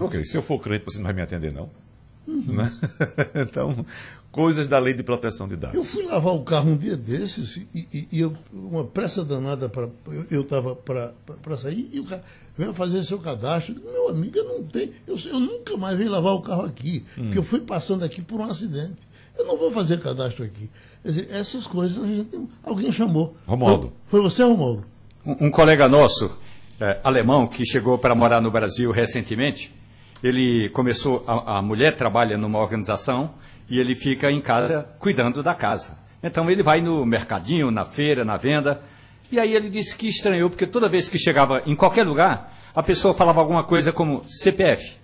Ok, se eu for crente, você não vai me atender, não? Uhum. Né? então, coisas da lei de proteção de dados. Eu fui lavar o carro um dia desses e, e, e eu, uma pressa danada para. Eu estava para sair e o cara venha fazer seu cadastro. Meu amigo, eu não tenho. Eu, eu nunca mais venho lavar o carro aqui, hum. porque eu fui passando aqui por um acidente. Eu não vou fazer cadastro aqui. Quer dizer, essas coisas gente, alguém chamou. Romualdo. Foi, foi você, Romualdo? Um, um colega nosso, é, alemão, que chegou para morar no Brasil recentemente, ele começou. A, a mulher trabalha numa organização e ele fica em casa cuidando da casa. Então ele vai no mercadinho, na feira, na venda. E aí ele disse que estranhou, porque toda vez que chegava em qualquer lugar, a pessoa falava alguma coisa como CPF.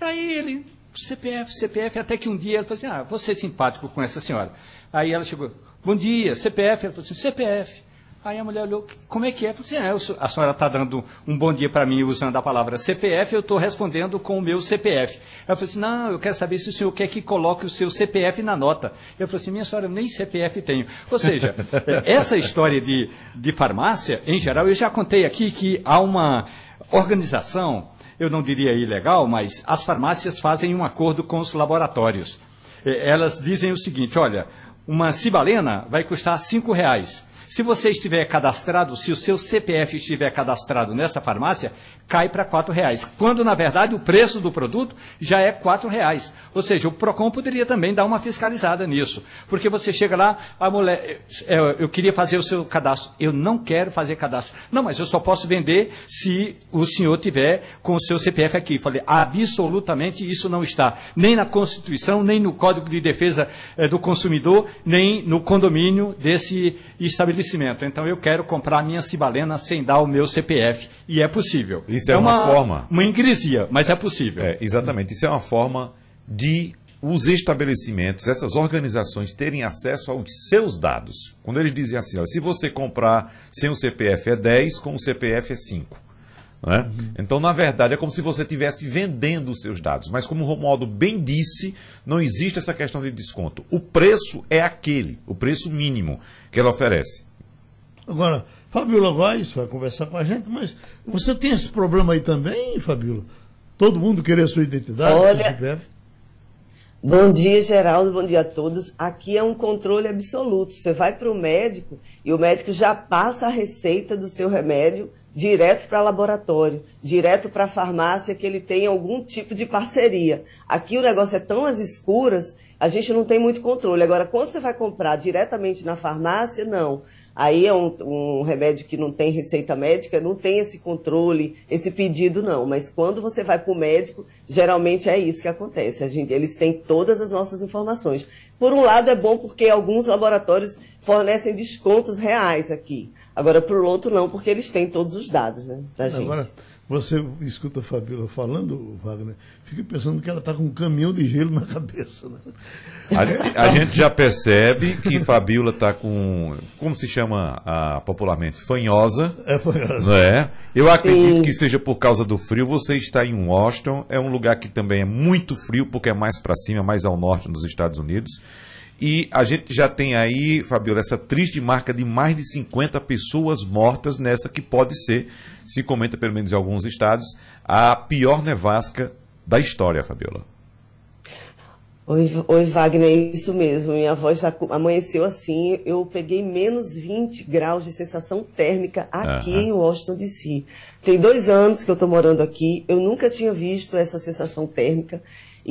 Aí ele, CPF, CPF, até que um dia ele falou assim, ah, vou ser simpático com essa senhora. Aí ela chegou, bom dia, CPF. Ela falou assim, CPF. Aí a mulher olhou, como é que é? Falei assim, é, a senhora está dando um bom dia para mim usando a palavra CPF, eu estou respondendo com o meu CPF. Ela falou assim, não, eu quero saber se o senhor quer que coloque o seu CPF na nota. Eu falei assim, minha senhora, eu nem CPF tenho. Ou seja, essa história de, de farmácia, em geral, eu já contei aqui que há uma organização, eu não diria ilegal, mas as farmácias fazem um acordo com os laboratórios. Elas dizem o seguinte, olha, uma cibalena vai custar cinco reais. Se você estiver cadastrado, se o seu CPF estiver cadastrado nessa farmácia, cai para R$ reais. Quando, na verdade, o preço do produto já é R$ reais. Ou seja, o PROCON poderia também dar uma fiscalizada nisso. Porque você chega lá, a mulher, eu, queria fazer o seu cadastro. Eu não quero fazer cadastro. Não, mas eu só posso vender se o senhor tiver com o seu CPF aqui. Falei, absolutamente isso não está. Nem na Constituição, nem no Código de Defesa eh, do Consumidor, nem no condomínio desse estabelecimento. Então eu quero comprar minha cibalena sem dar o meu CPF. E é possível. Isso é, é uma, uma, forma. Uma ingresia, mas é possível. É, exatamente. Isso é uma forma de os estabelecimentos, essas organizações terem acesso aos seus dados. Quando eles dizem assim, ó, se você comprar sem o CPF é 10, com o CPF é 5. Né? Uhum. Então, na verdade, é como se você estivesse vendendo os seus dados. Mas, como o Romualdo bem disse, não existe essa questão de desconto. O preço é aquele, o preço mínimo que ela oferece. Agora, Fabiola Góes vai conversar com a gente, mas você tem esse problema aí também, Fabiola? Todo mundo querer a sua identidade? Olha, bom dia, Geraldo, bom dia a todos. Aqui é um controle absoluto. Você vai para o médico e o médico já passa a receita do seu remédio direto para laboratório, direto para a farmácia que ele tem algum tipo de parceria. Aqui o negócio é tão às escuras, a gente não tem muito controle. Agora, quando você vai comprar diretamente na farmácia, não. Aí é um, um, remédio que não tem receita médica, não tem esse controle, esse pedido, não. Mas quando você vai para o médico, geralmente é isso que acontece. A gente, eles têm todas as nossas informações. Por um lado, é bom porque alguns laboratórios fornecem descontos reais aqui. Agora, por outro, não, porque eles têm todos os dados né, da gente. Agora, você escuta a Fabíola falando, Wagner, fica pensando que ela está com um caminhão de gelo na cabeça. Né? A, a, gente já percebe que Fabíola está com, como se chama a, popularmente, fanhosa. É fanhosa. Não é? Eu acredito Sim. que seja por causa do frio. Você está em Washington, é um lugar que também é muito frio, porque é mais para cima, mais ao norte dos Estados Unidos. E a gente já tem aí, Fabiola, essa triste marca de mais de 50 pessoas mortas nessa que pode ser, se comenta pelo menos em alguns estados, a pior nevasca da história, Fabiola. Oi, oi, Wagner, é isso mesmo. Minha voz amanheceu assim. Eu peguei menos 20 graus de sensação térmica aqui uhum. em Washington DC. Tem dois anos que eu estou morando aqui. Eu nunca tinha visto essa sensação térmica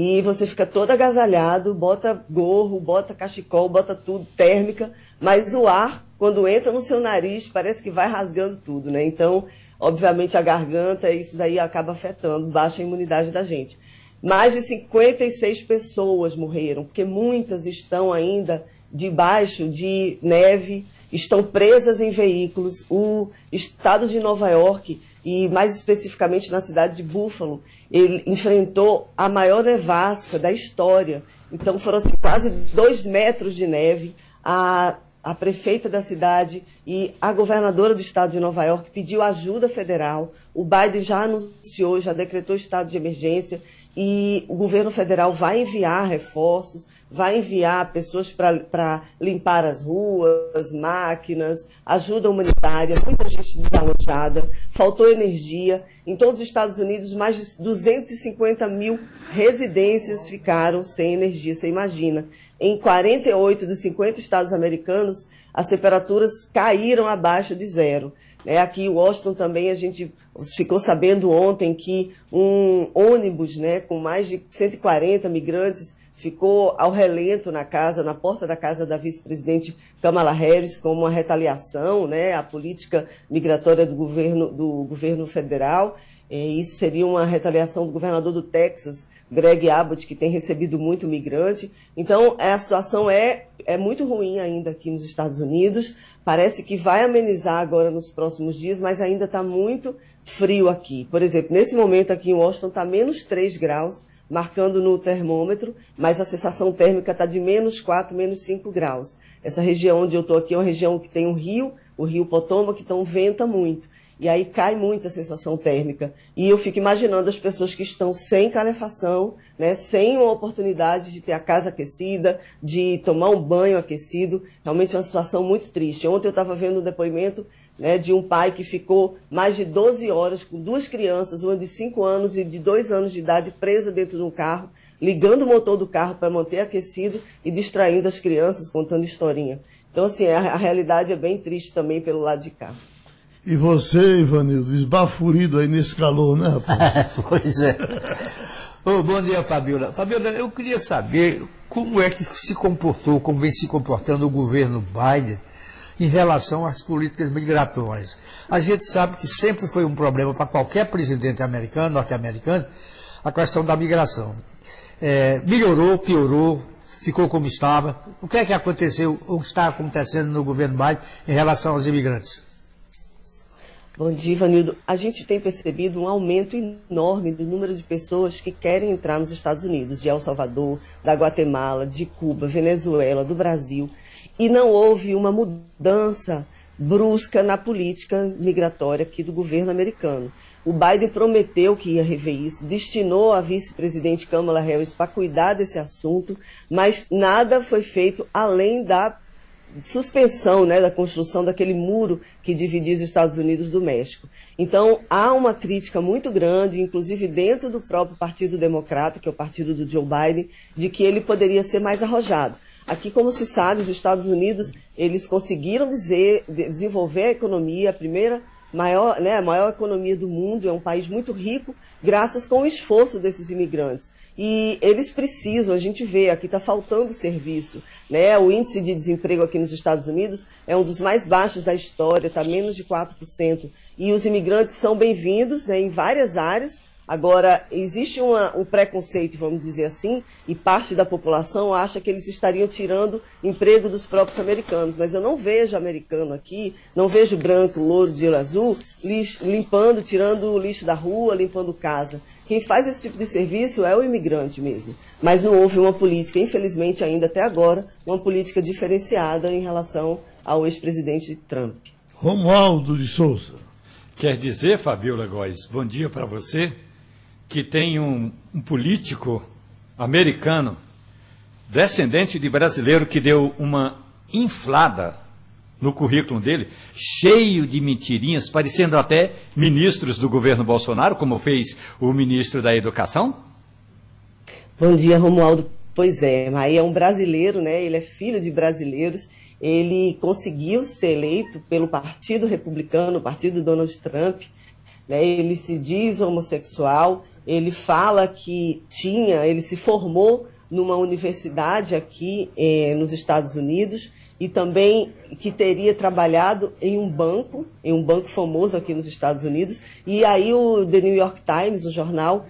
e você fica todo agasalhado, bota gorro, bota cachecol, bota tudo, térmica, mas o ar, quando entra no seu nariz, parece que vai rasgando tudo, né? Então, obviamente, a garganta, isso daí acaba afetando, baixa a imunidade da gente. Mais de 56 pessoas morreram, porque muitas estão ainda debaixo de neve, estão presas em veículos. O estado de Nova York, e mais especificamente na cidade de Buffalo, ele enfrentou a maior nevasca da história. Então foram assim, quase dois metros de neve. A, a prefeita da cidade e a governadora do estado de Nova York pediu ajuda federal. O Biden já anunciou, já decretou estado de emergência e o governo federal vai enviar reforços vai enviar pessoas para limpar as ruas, máquinas, ajuda humanitária, muita gente desalojada, faltou energia. Em todos os Estados Unidos, mais de 250 mil residências ficaram sem energia, você imagina. Em 48 dos 50 estados americanos, as temperaturas caíram abaixo de zero. É, aqui em Washington também a gente ficou sabendo ontem que um ônibus né, com mais de 140 migrantes ficou ao relento na casa, na porta da casa da vice-presidente Kamala Harris, como uma retaliação né, à política migratória do governo, do governo federal. E isso seria uma retaliação do governador do Texas, Greg Abbott, que tem recebido muito migrante. Então, a situação é, é muito ruim ainda aqui nos Estados Unidos. Parece que vai amenizar agora nos próximos dias, mas ainda está muito frio aqui. Por exemplo, nesse momento aqui em Washington está menos 3 graus, marcando no termômetro, mas a sensação térmica está de menos 4, menos 5 graus. Essa região onde eu estou aqui é uma região que tem um rio, o rio Potomac, então venta muito. E aí cai muito a sensação térmica. E eu fico imaginando as pessoas que estão sem calefação, né, sem uma oportunidade de ter a casa aquecida, de tomar um banho aquecido. Realmente é uma situação muito triste. Ontem eu estava vendo um depoimento né, de um pai que ficou mais de 12 horas com duas crianças, uma de 5 anos e de 2 anos de idade, presa dentro de um carro, ligando o motor do carro para manter aquecido e distraindo as crianças, contando historinha. Então, assim, a, a realidade é bem triste também pelo lado de cá. E você, Ivanildo, esbaforido aí nesse calor, né, rapaz? pois é. Oh, bom dia, Fabiola. Fabiola, eu queria saber como é que se comportou, como vem se comportando o governo Biden em relação às políticas migratórias. A gente sabe que sempre foi um problema para qualquer presidente americano, norte-americano, a questão da migração. É, melhorou, piorou, ficou como estava. O que é que aconteceu, ou está acontecendo no governo Biden em relação aos imigrantes? Bom dia, Ivanildo. A gente tem percebido um aumento enorme do número de pessoas que querem entrar nos Estados Unidos, de El Salvador, da Guatemala, de Cuba, Venezuela, do Brasil. E não houve uma mudança brusca na política migratória aqui do governo americano. O Biden prometeu que ia rever isso, destinou a vice-presidente Kamala Harris para cuidar desse assunto, mas nada foi feito além da suspensão né, da construção daquele muro que dividia os Estados Unidos do México. Então, há uma crítica muito grande, inclusive dentro do próprio Partido Democrata, que é o partido do Joe Biden, de que ele poderia ser mais arrojado. Aqui, como se sabe, os Estados Unidos, eles conseguiram dizer, desenvolver a economia, a primeira maior, né, a maior economia do mundo, é um país muito rico, graças com o esforço desses imigrantes. E eles precisam, a gente vê, aqui está faltando serviço. Né? O índice de desemprego aqui nos Estados Unidos é um dos mais baixos da história, está menos de 4%. E os imigrantes são bem-vindos né, em várias áreas. Agora, existe uma, um preconceito, vamos dizer assim, e parte da população acha que eles estariam tirando emprego dos próprios americanos. Mas eu não vejo americano aqui, não vejo branco, louro, de azul, lixo, limpando, tirando o lixo da rua, limpando casa. Quem faz esse tipo de serviço é o imigrante mesmo. Mas não houve uma política, infelizmente ainda até agora, uma política diferenciada em relação ao ex-presidente Trump. Romualdo de Souza. Quer dizer, Fabiola Góes, bom dia para você, que tem um, um político americano, descendente de brasileiro, que deu uma inflada no currículo dele, cheio de mentirinhas, parecendo até ministros do governo Bolsonaro, como fez o ministro da Educação? Bom dia, Romualdo. Pois é, aí é um brasileiro, né? Ele é filho de brasileiros. Ele conseguiu ser eleito pelo Partido Republicano, o partido Donald Trump. Né? Ele se diz homossexual. Ele fala que tinha, ele se formou numa universidade aqui eh, nos Estados Unidos e também que teria trabalhado em um banco, em um banco famoso aqui nos Estados Unidos. E aí o The New York Times, o jornal,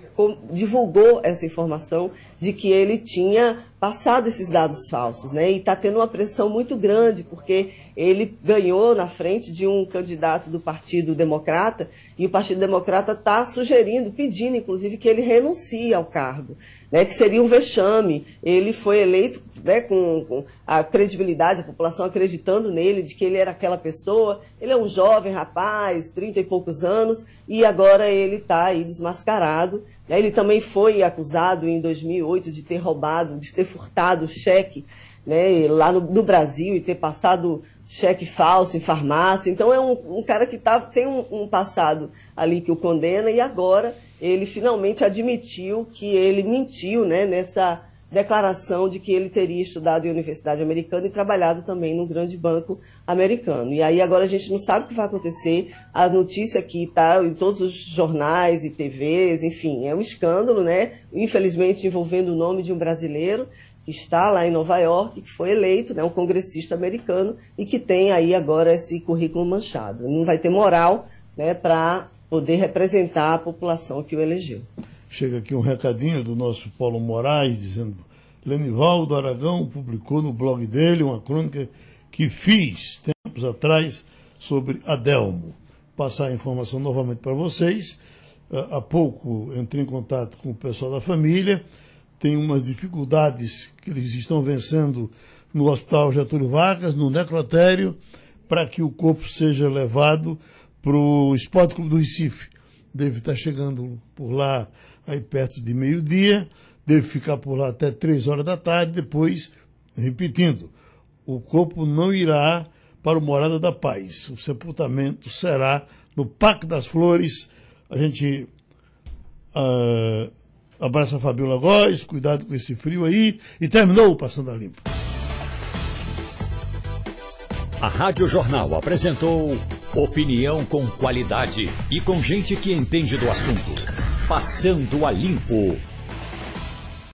divulgou essa informação de que ele tinha passado esses dados falsos, né? E está tendo uma pressão muito grande, porque ele ganhou na frente de um candidato do Partido Democrata, e o Partido Democrata está sugerindo, pedindo, inclusive, que ele renuncie ao cargo, né? Que seria um vexame. Ele foi eleito né, com, com a credibilidade, a população acreditando nele, de que ele era aquela pessoa. Ele é um jovem rapaz, trinta e poucos anos, e agora ele está aí desmascarado. Né? Ele também foi acusado em 2008 de ter roubado, de ter furtado cheque né, lá no, no Brasil e ter passado cheque falso em farmácia. Então é um, um cara que tá, tem um, um, passado ali que o condena e agora ele finalmente admitiu que ele mentiu né, nessa declaração de que ele teria estudado em universidade americana e trabalhado também num grande banco americano. E aí agora a gente não sabe o que vai acontecer. A notícia aqui está em todos os jornais e TVs, enfim, é um escândalo, né? Infelizmente envolvendo o nome de um brasileiro que está lá em Nova York, que foi eleito, né, um congressista americano e que tem aí agora esse currículo manchado. Não vai ter moral, né, para poder representar a população que o elegeu. Chega aqui um recadinho do nosso Paulo Moraes dizendo: Lenivaldo Aragão publicou no blog dele uma crônica que fiz tempos atrás sobre Adelmo. Passar a informação novamente para vocês. Ah, há pouco entrei em contato com o pessoal da família. Tem umas dificuldades que eles estão vencendo no Hospital Getúlio Vargas, no necrotério, para que o corpo seja levado para o Esporte Clube do Recife. Deve estar chegando por lá aí perto de meio-dia, deve ficar por lá até três horas da tarde, depois, repetindo, o corpo não irá para o Morada da Paz. O sepultamento será no Parque das Flores. A gente uh, abraça a Fabiola Góes, cuidado com esse frio aí, e terminou o Passando a Limpo. A Rádio Jornal apresentou opinião com qualidade e com gente que entende do assunto. Passando a limpo.